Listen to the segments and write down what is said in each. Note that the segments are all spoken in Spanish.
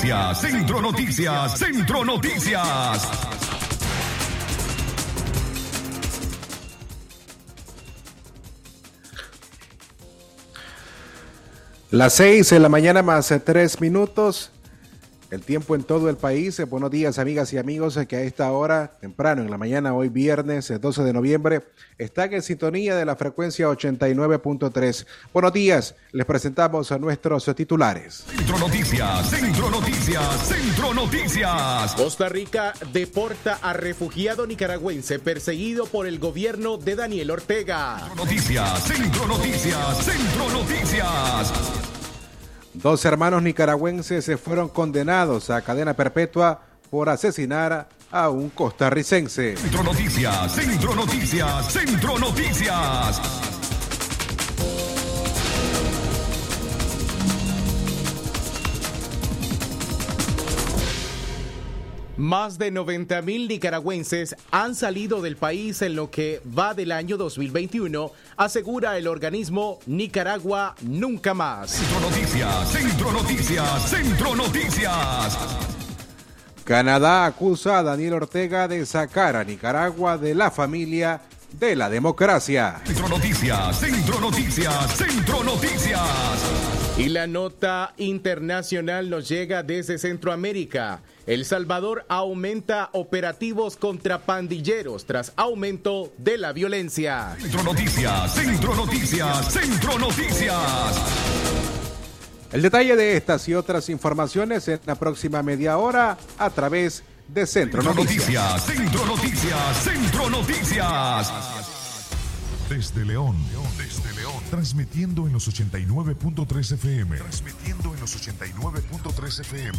Centro Noticias, Centro Noticias. Las seis en la mañana más tres minutos. El tiempo en todo el país. Buenos días, amigas y amigos, que a esta hora, temprano en la mañana, hoy viernes 12 de noviembre, están en sintonía de la frecuencia 89.3. Buenos días, les presentamos a nuestros titulares. Centro Noticias, Centro Noticias, Centro Noticias. Costa Rica deporta a refugiado nicaragüense perseguido por el gobierno de Daniel Ortega. Centro Noticias, Centro Noticias, Centro Noticias. Dos hermanos nicaragüenses se fueron condenados a cadena perpetua por asesinar a un costarricense. Centro Noticias, Centro Noticias, Centro Noticias. Más de 90 mil nicaragüenses han salido del país en lo que va del año 2021, asegura el organismo Nicaragua Nunca Más. Centro Noticias, Centro Noticias, Centro Noticias. Canadá acusa a Daniel Ortega de sacar a Nicaragua de la familia de la democracia. Centro Noticias, Centro Noticias, Centro Noticias. Y la nota internacional nos llega desde Centroamérica. El Salvador aumenta operativos contra pandilleros tras aumento de la violencia. Centro Noticias, Centro Noticias, Centro Noticias. El detalle de estas y otras informaciones en la próxima media hora a través de Centro, Centro Noticias. Noticias, Centro Noticias, Centro Noticias. Desde León, desde León, transmitiendo en los 89.3 FM. Transmitiendo en los 89.3 FM.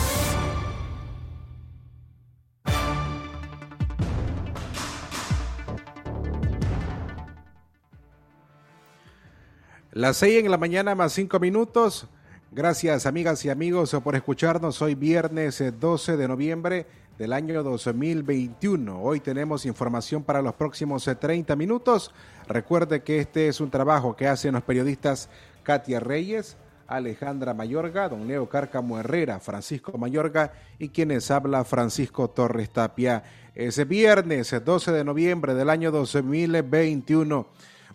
Las seis en la mañana más cinco minutos. Gracias amigas y amigos por escucharnos. Hoy viernes eh, 12 de noviembre del año 2021. Hoy tenemos información para los próximos eh, 30 minutos. Recuerde que este es un trabajo que hacen los periodistas Katia Reyes, Alejandra Mayorga, don Leo Cárcamo Herrera, Francisco Mayorga y quienes habla Francisco Torres Tapia. Es viernes 12 de noviembre del año 2021.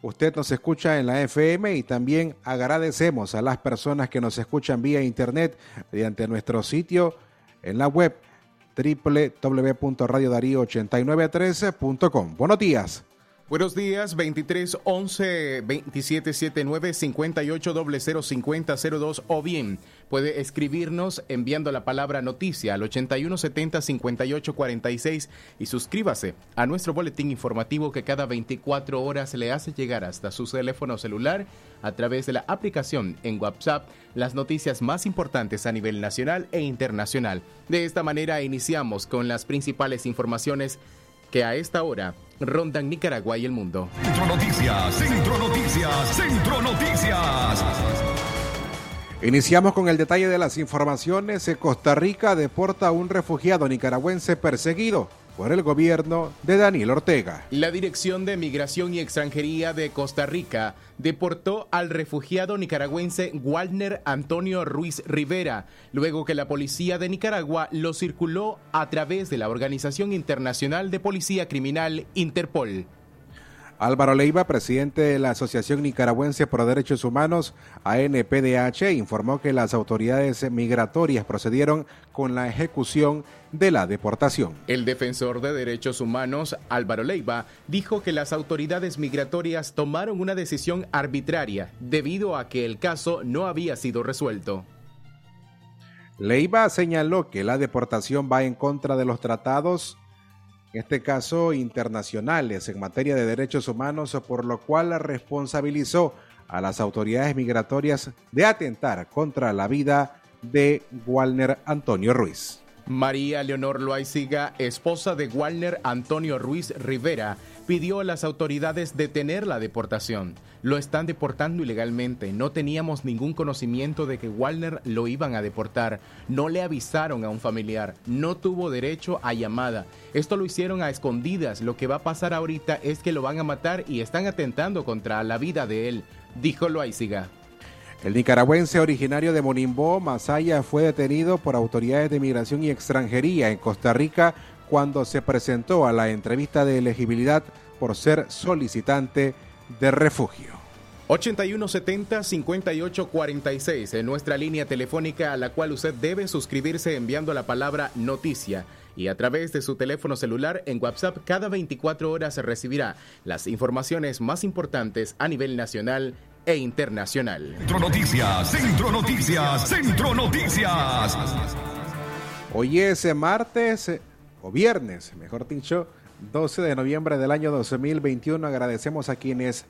Usted nos escucha en la FM y también agradecemos a las personas que nos escuchan vía internet mediante nuestro sitio en la web www.radiodarío8913.com. Buenos días. Buenos días, 23 11 27 79 58 00 50 02 o bien puede escribirnos enviando la palabra noticia al 81 70 58 46 y suscríbase a nuestro boletín informativo que cada 24 horas le hace llegar hasta su teléfono celular a través de la aplicación en WhatsApp las noticias más importantes a nivel nacional e internacional. De esta manera iniciamos con las principales informaciones que a esta hora rondan Nicaragua y el mundo. Centro Noticias, Centro Noticias, Centro Noticias. Iniciamos con el detalle de las informaciones. Costa Rica deporta a un refugiado nicaragüense perseguido por el gobierno de Daniel Ortega. La Dirección de Migración y Extranjería de Costa Rica deportó al refugiado nicaragüense Walner Antonio Ruiz Rivera, luego que la policía de Nicaragua lo circuló a través de la Organización Internacional de Policía Criminal Interpol. Álvaro Leiva, presidente de la Asociación Nicaragüense por Derechos Humanos, ANPDH, informó que las autoridades migratorias procedieron con la ejecución de la deportación. El defensor de derechos humanos, Álvaro Leiva, dijo que las autoridades migratorias tomaron una decisión arbitraria debido a que el caso no había sido resuelto. Leiva señaló que la deportación va en contra de los tratados en este caso internacionales en materia de derechos humanos, por lo cual responsabilizó a las autoridades migratorias de atentar contra la vida de Walner Antonio Ruiz. María Leonor Loaiziga, esposa de Walner Antonio Ruiz Rivera, pidió a las autoridades detener la deportación. Lo están deportando ilegalmente. No teníamos ningún conocimiento de que Walner lo iban a deportar. No le avisaron a un familiar. No tuvo derecho a llamada. Esto lo hicieron a escondidas. Lo que va a pasar ahorita es que lo van a matar y están atentando contra la vida de él, dijo Loaiziga. El nicaragüense originario de Monimbó, Masaya, fue detenido por autoridades de migración y extranjería en Costa Rica cuando se presentó a la entrevista de elegibilidad por ser solicitante de refugio. 8170-5846 en nuestra línea telefónica a la cual usted debe suscribirse enviando la palabra noticia y a través de su teléfono celular en WhatsApp cada 24 horas recibirá las informaciones más importantes a nivel nacional e internacional. Centro Noticias, Centro Noticias, Centro Noticias. Hoy es martes o viernes, mejor dicho, 12 de noviembre del año 2021. Agradecemos a quienes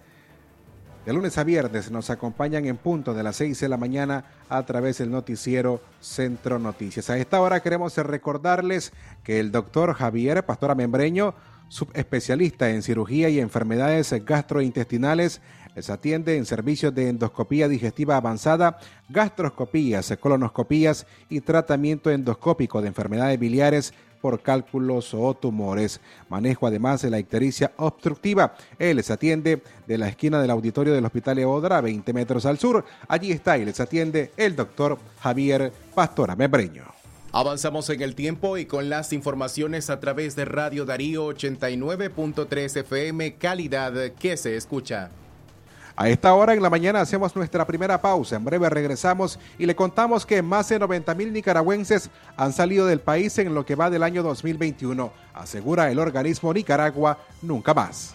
de lunes a viernes nos acompañan en punto de las 6 de la mañana a través del noticiero Centro Noticias. A esta hora queremos recordarles que el doctor Javier Pastora Membreño, subespecialista en cirugía y enfermedades gastrointestinales, les atiende en servicios de endoscopía digestiva avanzada, gastroscopías, colonoscopías y tratamiento endoscópico de enfermedades biliares por cálculos o tumores. Manejo además de la ictericia obstructiva. Él les atiende de la esquina del auditorio del Hospital Eodra, 20 metros al sur. Allí está y les atiende el doctor Javier Pastora Membreño. Avanzamos en el tiempo y con las informaciones a través de Radio Darío 89.3 FM, calidad que se escucha. A esta hora en la mañana hacemos nuestra primera pausa. En breve regresamos y le contamos que más de 90 mil nicaragüenses han salido del país en lo que va del año 2021, asegura el organismo Nicaragua Nunca Más.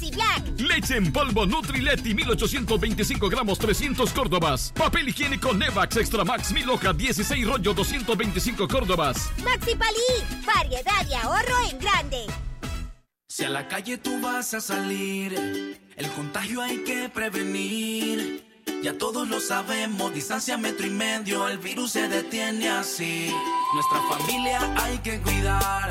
2311 0175. en polvo Nutrileti 1825 gramos 300 Córdobas. Papel higiénico Nevax Extra Max 1000 hojas 16 rollo 225 Córdobas. Maxi Palí, variedad y ahorro en grande. Si a la calle tú vas a salir, el contagio hay que prevenir. Ya todos lo sabemos, distancia metro y medio, el virus se detiene así. Nuestra familia hay que cuidar,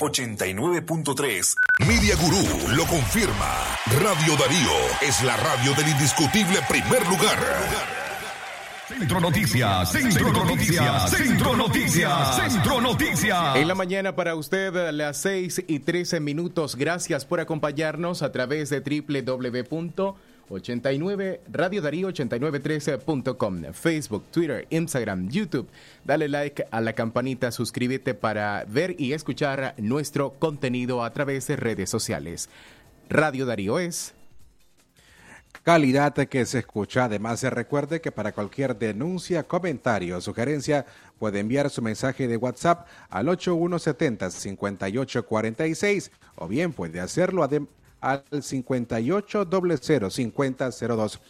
89.3. Media Gurú lo confirma. Radio Darío es la radio del indiscutible primer lugar. Centro Noticias, Centro Noticias, Centro Noticias, Centro Noticias. En la mañana para usted a las 6 y 13 minutos. Gracias por acompañarnos a través de www 89 Radio Darío 8913.com, Facebook, Twitter, Instagram, YouTube. Dale like a la campanita, suscríbete para ver y escuchar nuestro contenido a través de redes sociales. Radio Darío es calidad que se escucha. Además, recuerde que para cualquier denuncia, comentario o sugerencia puede enviar su mensaje de WhatsApp al 8170-5846 o bien puede hacerlo además al 58 00 50 02.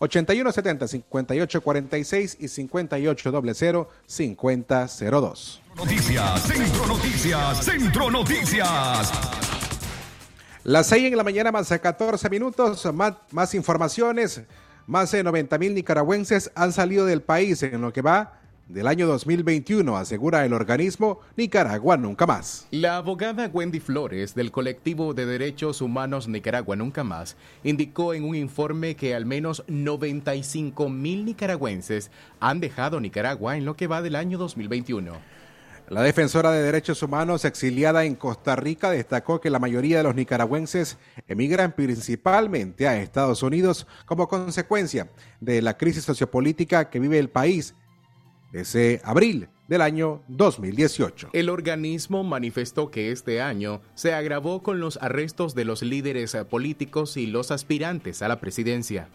81 70 58 46 y 58 00 50 02. Noticias, Centro Noticias, Centro Noticias. Las 6 en la mañana más a 14 minutos, más, más informaciones. Más de 90 mil nicaragüenses han salido del país en lo que va del año 2021, asegura el organismo Nicaragua Nunca Más. La abogada Wendy Flores del colectivo de derechos humanos Nicaragua Nunca Más indicó en un informe que al menos 95 mil nicaragüenses han dejado Nicaragua en lo que va del año 2021. La defensora de derechos humanos exiliada en Costa Rica destacó que la mayoría de los nicaragüenses emigran principalmente a Estados Unidos como consecuencia de la crisis sociopolítica que vive el país ese abril del año 2018. El organismo manifestó que este año se agravó con los arrestos de los líderes políticos y los aspirantes a la presidencia.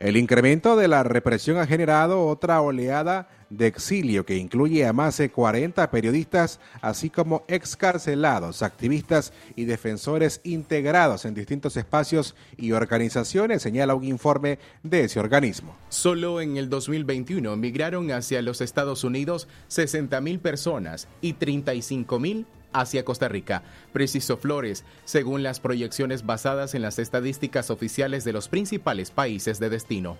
El incremento de la represión ha generado otra oleada de exilio que incluye a más de 40 periodistas, así como excarcelados, activistas y defensores integrados en distintos espacios y organizaciones, señala un informe de ese organismo. Solo en el 2021 migraron hacia los Estados Unidos 60 mil personas y 35 mil hacia Costa Rica, precisó Flores, según las proyecciones basadas en las estadísticas oficiales de los principales países de destino.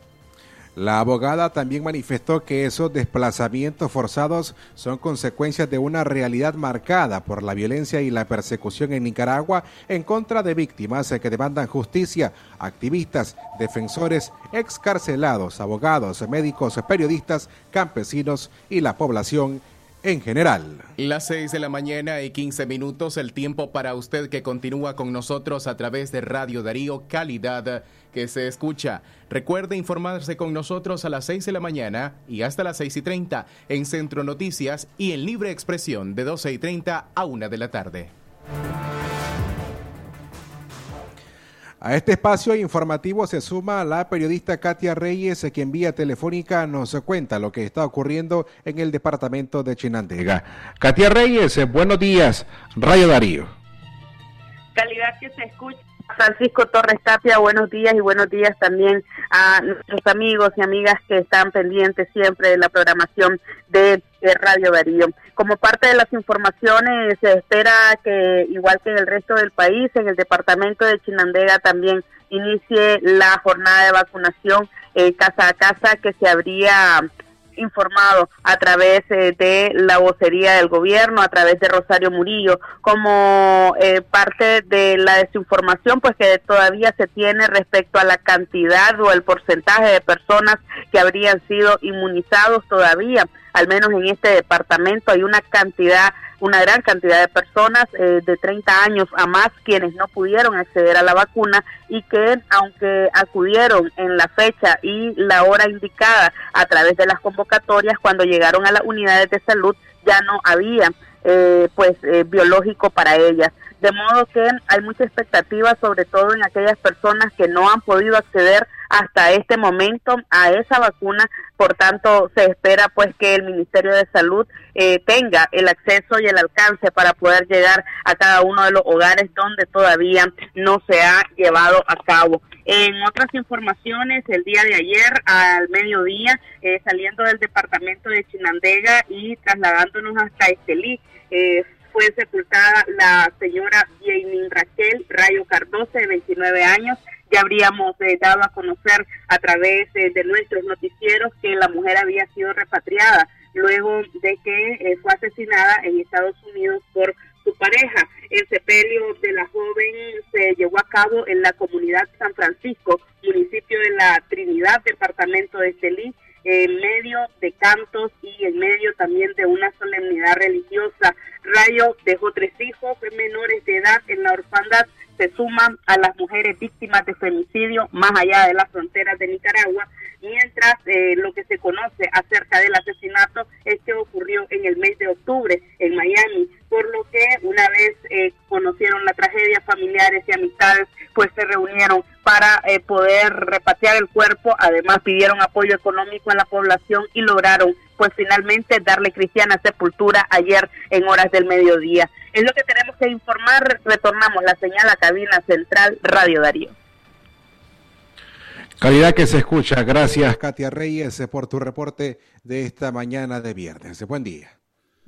La abogada también manifestó que esos desplazamientos forzados son consecuencias de una realidad marcada por la violencia y la persecución en Nicaragua en contra de víctimas que demandan justicia, activistas, defensores, excarcelados, abogados, médicos, periodistas, campesinos y la población en general. Las 6 de la mañana y 15 minutos, el tiempo para usted que continúa con nosotros a través de Radio Darío Calidad que se escucha. Recuerde informarse con nosotros a las 6 de la mañana y hasta las 6 y 30 en Centro Noticias y en Libre Expresión de 12 y 30 a 1 de la tarde. A este espacio informativo se suma la periodista Katia Reyes, quien vía telefónica nos cuenta lo que está ocurriendo en el departamento de Chinandega. Katia Reyes, buenos días, Rayo Darío. Calidad que se escucha Francisco Torres Tapia, buenos días y buenos días también a nuestros amigos y amigas que están pendientes siempre de la programación de, Radio Darío. Como parte de las informaciones, se espera que, igual que en el resto del país, en el departamento de Chinandega también inicie la jornada de vacunación eh, casa a casa que se habría informado a través eh, de la vocería del gobierno, a través de Rosario Murillo, como eh, parte de la desinformación pues que todavía se tiene respecto a la cantidad o el porcentaje de personas que habrían sido inmunizados todavía, al menos en este departamento hay una cantidad una gran cantidad de personas eh, de 30 años a más quienes no pudieron acceder a la vacuna y que aunque acudieron en la fecha y la hora indicada a través de las convocatorias cuando llegaron a las unidades de salud ya no había eh, pues eh, biológico para ellas. De modo que hay mucha expectativa, sobre todo en aquellas personas que no han podido acceder hasta este momento a esa vacuna. Por tanto, se espera pues que el Ministerio de Salud eh, tenga el acceso y el alcance para poder llegar a cada uno de los hogares donde todavía no se ha llevado a cabo. En otras informaciones, el día de ayer al mediodía, eh, saliendo del departamento de Chinandega y trasladándonos hasta Estelí, eh, fue sepultada la señora Jamie Raquel Rayo Cardoso, de 29 años. Ya habríamos eh, dado a conocer a través eh, de nuestros noticieros que la mujer había sido repatriada luego de que eh, fue asesinada en Estados Unidos por su pareja. El sepelio de la joven se llevó a cabo en la comunidad San Francisco, municipio de la Trinidad, departamento de Estelí, en medio de cantos y en medio también de una solemnidad religiosa. Rayo dejó tres hijos menores de edad en la orfandad se suman a las mujeres víctimas de femicidio más allá de las fronteras de Nicaragua, mientras eh, lo que se conoce acerca del asesinato es que ocurrió en el mes de octubre en Miami, por lo que una vez eh, conocieron la tragedia, familiares y amistades pues se reunieron para eh, poder repatriar el cuerpo, además pidieron apoyo económico a la población y lograron pues finalmente darle cristiana sepultura ayer en horas del mediodía. Es lo que tenemos que informar. Retornamos la señal a cabina central Radio Darío. Calidad que se escucha. Gracias, Katia Reyes, por tu reporte de esta mañana de viernes. Buen día.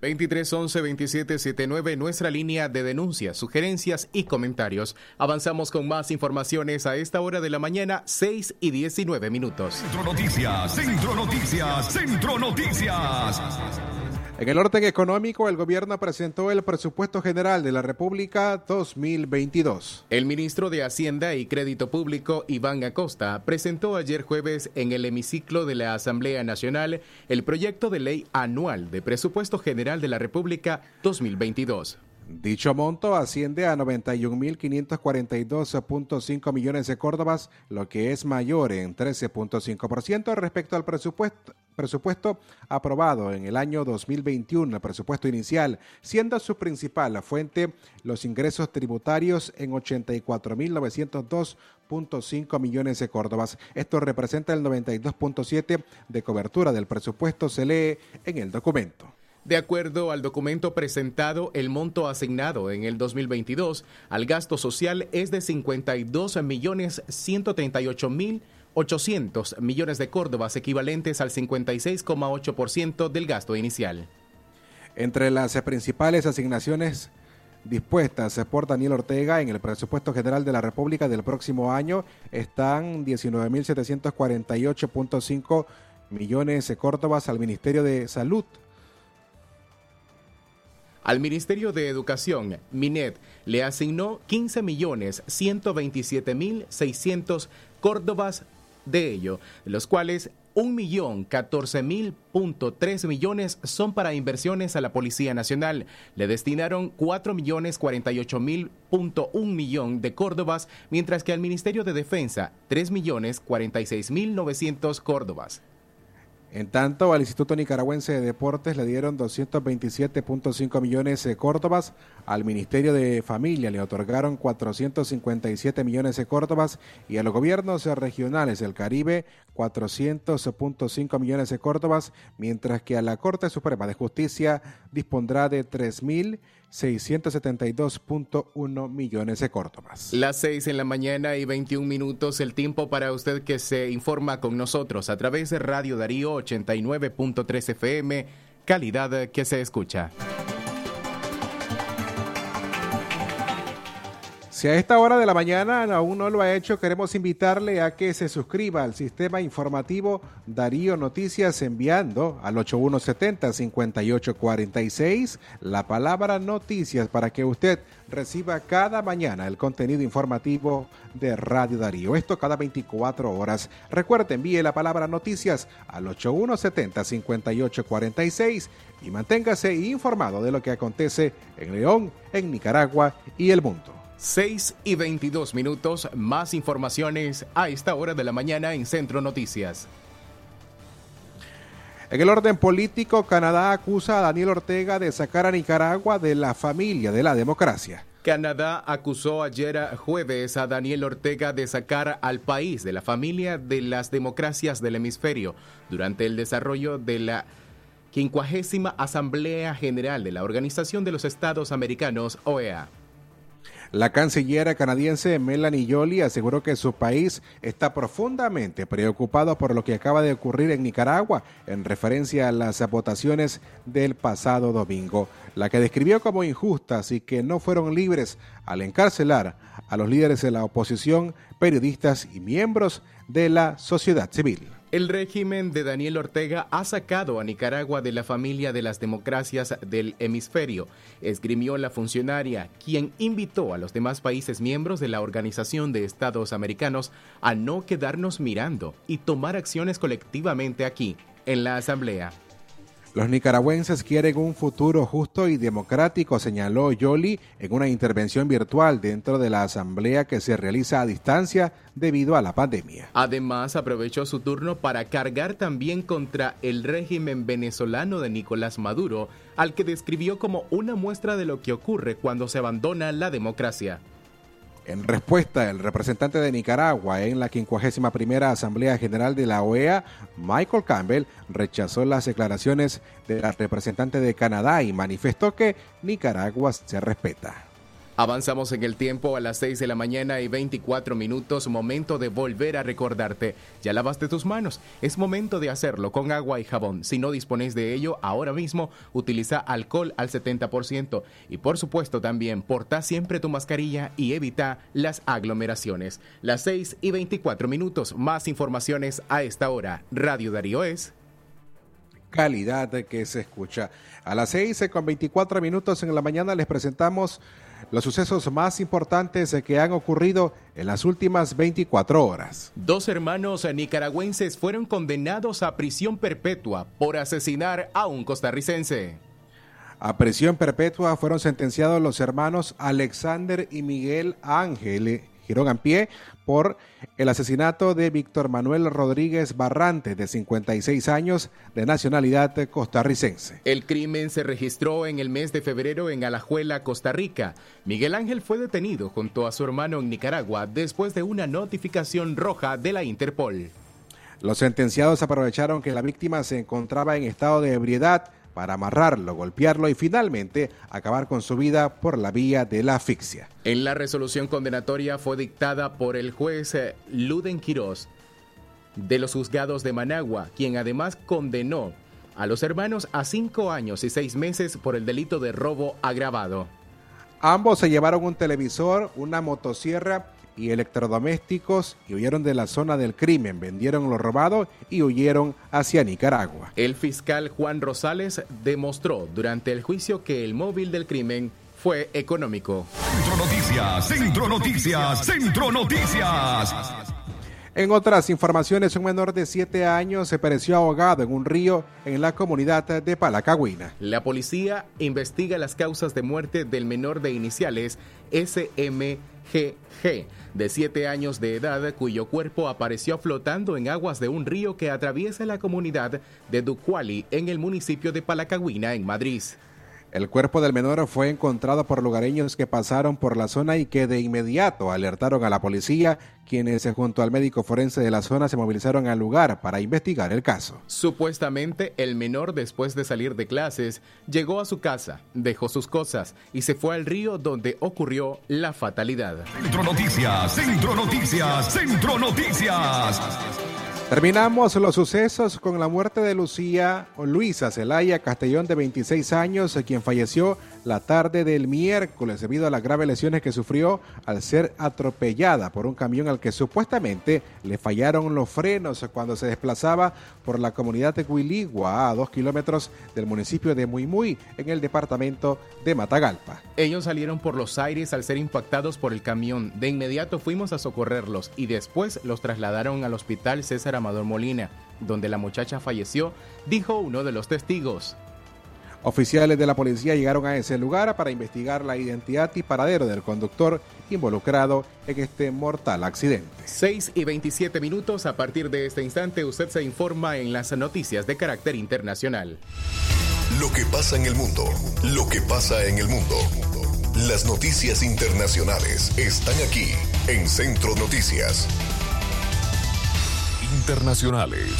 23 11 27 79, nuestra línea de denuncias, sugerencias y comentarios. Avanzamos con más informaciones a esta hora de la mañana, 6 y 19 minutos. Centro Noticias, Centro Noticias, Centro Noticias. En el orden económico, el gobierno presentó el presupuesto general de la República 2022. El ministro de Hacienda y Crédito Público, Iván Acosta, presentó ayer jueves en el hemiciclo de la Asamblea Nacional el proyecto de ley anual de presupuesto general de la República 2022. Dicho monto asciende a 91.542.5 millones de córdobas, lo que es mayor en 13.5% respecto al presupuesto, presupuesto aprobado en el año 2021, el presupuesto inicial, siendo su principal fuente los ingresos tributarios en 84.902.5 millones de córdobas. Esto representa el 92.7 de cobertura del presupuesto, se lee en el documento. De acuerdo al documento presentado, el monto asignado en el 2022 al gasto social es de 52 millones 138 mil 800 millones de córdobas, equivalentes al 56,8% del gasto inicial. Entre las principales asignaciones dispuestas por Daniel Ortega en el presupuesto general de la República del próximo año están 19.748.5 millones de córdobas al Ministerio de Salud, al Ministerio de Educación, Minet, le asignó 15 millones 127 mil 600 córdobas de ello, de los cuales un millón catorce mil punto tres millones son para inversiones a la Policía Nacional. Le destinaron cuatro millones cuarenta y ocho mil punto un millón de córdobas, mientras que al Ministerio de Defensa tres millones cuarenta y seis mil novecientos córdobas. En tanto, al Instituto Nicaragüense de Deportes le dieron 227.5 millones de córdobas, al Ministerio de Familia le otorgaron 457 millones de córdobas. Y a los gobiernos regionales del Caribe 400.5 millones de córdobas, mientras que a la Corte Suprema de Justicia dispondrá de 3.000 672.1 millones de córdobas. Las 6 en la mañana y 21 minutos, el tiempo para usted que se informa con nosotros a través de Radio Darío 89.3 FM, calidad que se escucha. Si a esta hora de la mañana aún no lo ha hecho, queremos invitarle a que se suscriba al sistema informativo Darío Noticias enviando al 8170-5846 la palabra noticias para que usted reciba cada mañana el contenido informativo de Radio Darío. Esto cada 24 horas. Recuerde, envíe la palabra noticias al 8170-5846 y manténgase informado de lo que acontece en León, en Nicaragua y el mundo. 6 y 22 minutos, más informaciones a esta hora de la mañana en Centro Noticias. En el orden político, Canadá acusa a Daniel Ortega de sacar a Nicaragua de la familia de la democracia. Canadá acusó ayer jueves a Daniel Ortega de sacar al país de la familia de las democracias del hemisferio durante el desarrollo de la quincuagésima Asamblea General de la Organización de los Estados Americanos, OEA. La canciller canadiense Melanie Jolie aseguró que su país está profundamente preocupado por lo que acaba de ocurrir en Nicaragua en referencia a las votaciones del pasado domingo, la que describió como injustas y que no fueron libres al encarcelar a los líderes de la oposición, periodistas y miembros de la sociedad civil. El régimen de Daniel Ortega ha sacado a Nicaragua de la familia de las democracias del hemisferio, esgrimió la funcionaria, quien invitó a los demás países miembros de la Organización de Estados Americanos a no quedarnos mirando y tomar acciones colectivamente aquí, en la Asamblea. Los nicaragüenses quieren un futuro justo y democrático, señaló Yoli en una intervención virtual dentro de la asamblea que se realiza a distancia debido a la pandemia. Además, aprovechó su turno para cargar también contra el régimen venezolano de Nicolás Maduro, al que describió como una muestra de lo que ocurre cuando se abandona la democracia. En respuesta, el representante de Nicaragua en la 51 Asamblea General de la OEA, Michael Campbell, rechazó las declaraciones de la representante de Canadá y manifestó que Nicaragua se respeta. Avanzamos en el tiempo a las 6 de la mañana y 24 minutos, momento de volver a recordarte. Ya lavaste tus manos, es momento de hacerlo con agua y jabón. Si no dispones de ello ahora mismo, utiliza alcohol al 70% y por supuesto también porta siempre tu mascarilla y evita las aglomeraciones. Las 6 y 24 minutos, más informaciones a esta hora. Radio Darío es calidad que se escucha. A las 6 con 24 minutos en la mañana les presentamos los sucesos más importantes que han ocurrido en las últimas 24 horas. Dos hermanos nicaragüenses fueron condenados a prisión perpetua por asesinar a un costarricense. A prisión perpetua fueron sentenciados los hermanos Alexander y Miguel Ángel Girón en pie por el asesinato de Víctor Manuel Rodríguez Barrante, de 56 años, de nacionalidad costarricense. El crimen se registró en el mes de febrero en Alajuela, Costa Rica. Miguel Ángel fue detenido junto a su hermano en Nicaragua después de una notificación roja de la Interpol. Los sentenciados aprovecharon que la víctima se encontraba en estado de ebriedad para amarrarlo, golpearlo y finalmente acabar con su vida por la vía de la asfixia. En la resolución condenatoria fue dictada por el juez eh, Luden Quirós de los juzgados de Managua, quien además condenó a los hermanos a cinco años y seis meses por el delito de robo agravado. Ambos se llevaron un televisor, una motosierra y electrodomésticos y huyeron de la zona del crimen, vendieron lo robado y huyeron hacia Nicaragua. El fiscal Juan Rosales demostró durante el juicio que el móvil del crimen fue económico. Centro Noticias, Centro Noticias, Centro Noticias. En otras informaciones, un menor de 7 años se pereció ahogado en un río en la comunidad de Palacagüina. La policía investiga las causas de muerte del menor de iniciales SMGG de 7 años de edad, cuyo cuerpo apareció flotando en aguas de un río que atraviesa la comunidad de Ducuali en el municipio de Palacagüina, en Madrid. El cuerpo del menor fue encontrado por lugareños que pasaron por la zona y que de inmediato alertaron a la policía, quienes junto al médico forense de la zona se movilizaron al lugar para investigar el caso. Supuestamente, el menor después de salir de clases llegó a su casa, dejó sus cosas y se fue al río donde ocurrió la fatalidad. Centro Noticias, Centro Noticias, Centro Noticias. Terminamos los sucesos con la muerte de Lucía o Luisa Celaya Castellón de 26 años, quien falleció la tarde del miércoles debido a las graves lesiones que sufrió al ser atropellada por un camión al que supuestamente le fallaron los frenos cuando se desplazaba por la comunidad de Huiligua a dos kilómetros del municipio de Muy en el departamento de Matagalpa. Ellos salieron por los aires al ser impactados por el camión. De inmediato fuimos a socorrerlos y después los trasladaron al hospital César Amador Molina, donde la muchacha falleció, dijo uno de los testigos. Oficiales de la policía llegaron a ese lugar para investigar la identidad y paradero del conductor involucrado en este mortal accidente. 6 y 27 minutos. A partir de este instante, usted se informa en las noticias de carácter internacional. Lo que pasa en el mundo. Lo que pasa en el mundo. Las noticias internacionales están aquí en Centro Noticias. Internacionales.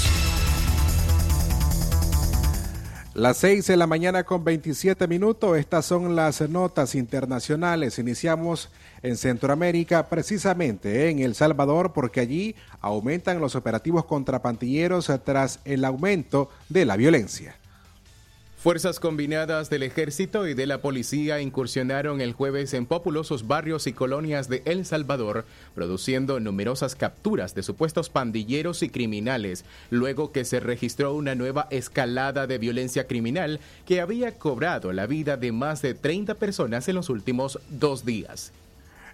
Las 6 de la mañana con 27 minutos, estas son las notas internacionales. Iniciamos en Centroamérica, precisamente en El Salvador, porque allí aumentan los operativos contra pantilleros tras el aumento de la violencia. Fuerzas combinadas del ejército y de la policía incursionaron el jueves en populosos barrios y colonias de El Salvador, produciendo numerosas capturas de supuestos pandilleros y criminales, luego que se registró una nueva escalada de violencia criminal que había cobrado la vida de más de 30 personas en los últimos dos días.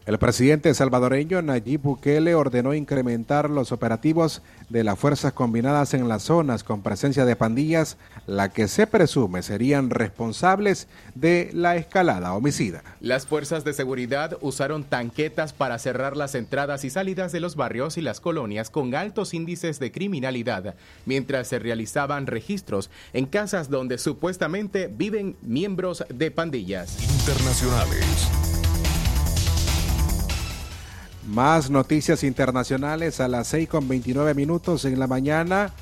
El presidente salvadoreño Nayib Bukele ordenó incrementar los operativos de las fuerzas combinadas en las zonas con presencia de pandillas, la que se presume serían responsables de la escalada homicida. Las fuerzas de seguridad usaron tanquetas para cerrar las entradas y salidas de los barrios y las colonias con altos índices de criminalidad, mientras se realizaban registros en casas donde supuestamente viven miembros de pandillas internacionales. Más noticias internacionales a las 6 con 29 minutos en la mañana.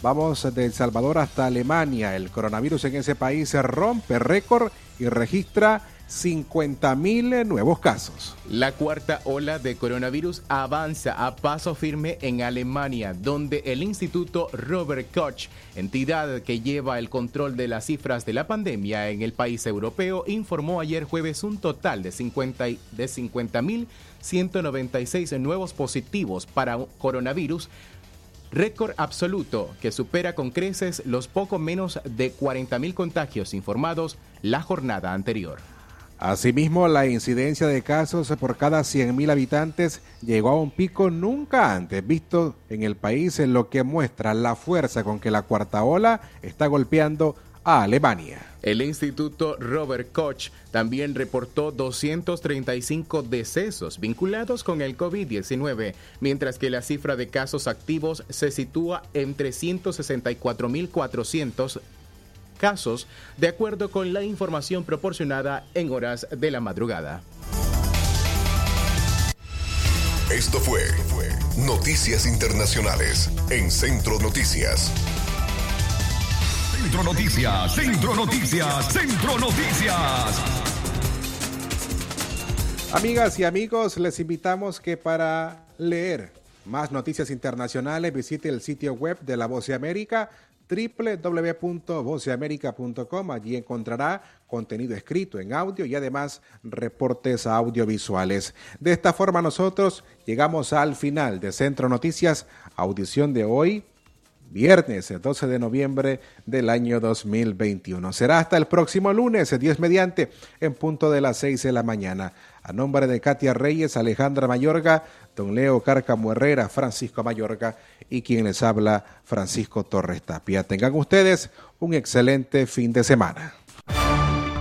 Vamos de El Salvador hasta Alemania. El coronavirus en ese país rompe récord y registra 50 mil nuevos casos. La cuarta ola de coronavirus avanza a paso firme en Alemania, donde el Instituto Robert Koch, entidad que lleva el control de las cifras de la pandemia en el país europeo, informó ayer jueves un total de 50 de 50.196 nuevos positivos para coronavirus récord absoluto que supera con creces los poco menos de 40.000 contagios informados la jornada anterior. Asimismo, la incidencia de casos por cada 100.000 habitantes llegó a un pico nunca antes visto en el país, en lo que muestra la fuerza con que la cuarta ola está golpeando a Alemania. El Instituto Robert Koch también reportó 235 decesos vinculados con el COVID-19, mientras que la cifra de casos activos se sitúa en 364.400 casos, de acuerdo con la información proporcionada en horas de la madrugada. Esto fue Noticias Internacionales en Centro Noticias. Centro Noticias, Centro Noticias, Centro Noticias. Amigas y amigos, les invitamos que para leer más noticias internacionales visite el sitio web de La Voz de América www.voceamerica.com. Allí encontrará contenido escrito en audio y además reportes audiovisuales. De esta forma nosotros llegamos al final de Centro Noticias, audición de hoy, viernes 12 de noviembre del año 2021. Será hasta el próximo lunes, 10 mediante, en punto de las 6 de la mañana. A nombre de Katia Reyes, Alejandra Mayorga, don Leo Cárcamo Herrera, Francisco Mayorga y quien les habla, Francisco Torres Tapia. Tengan ustedes un excelente fin de semana.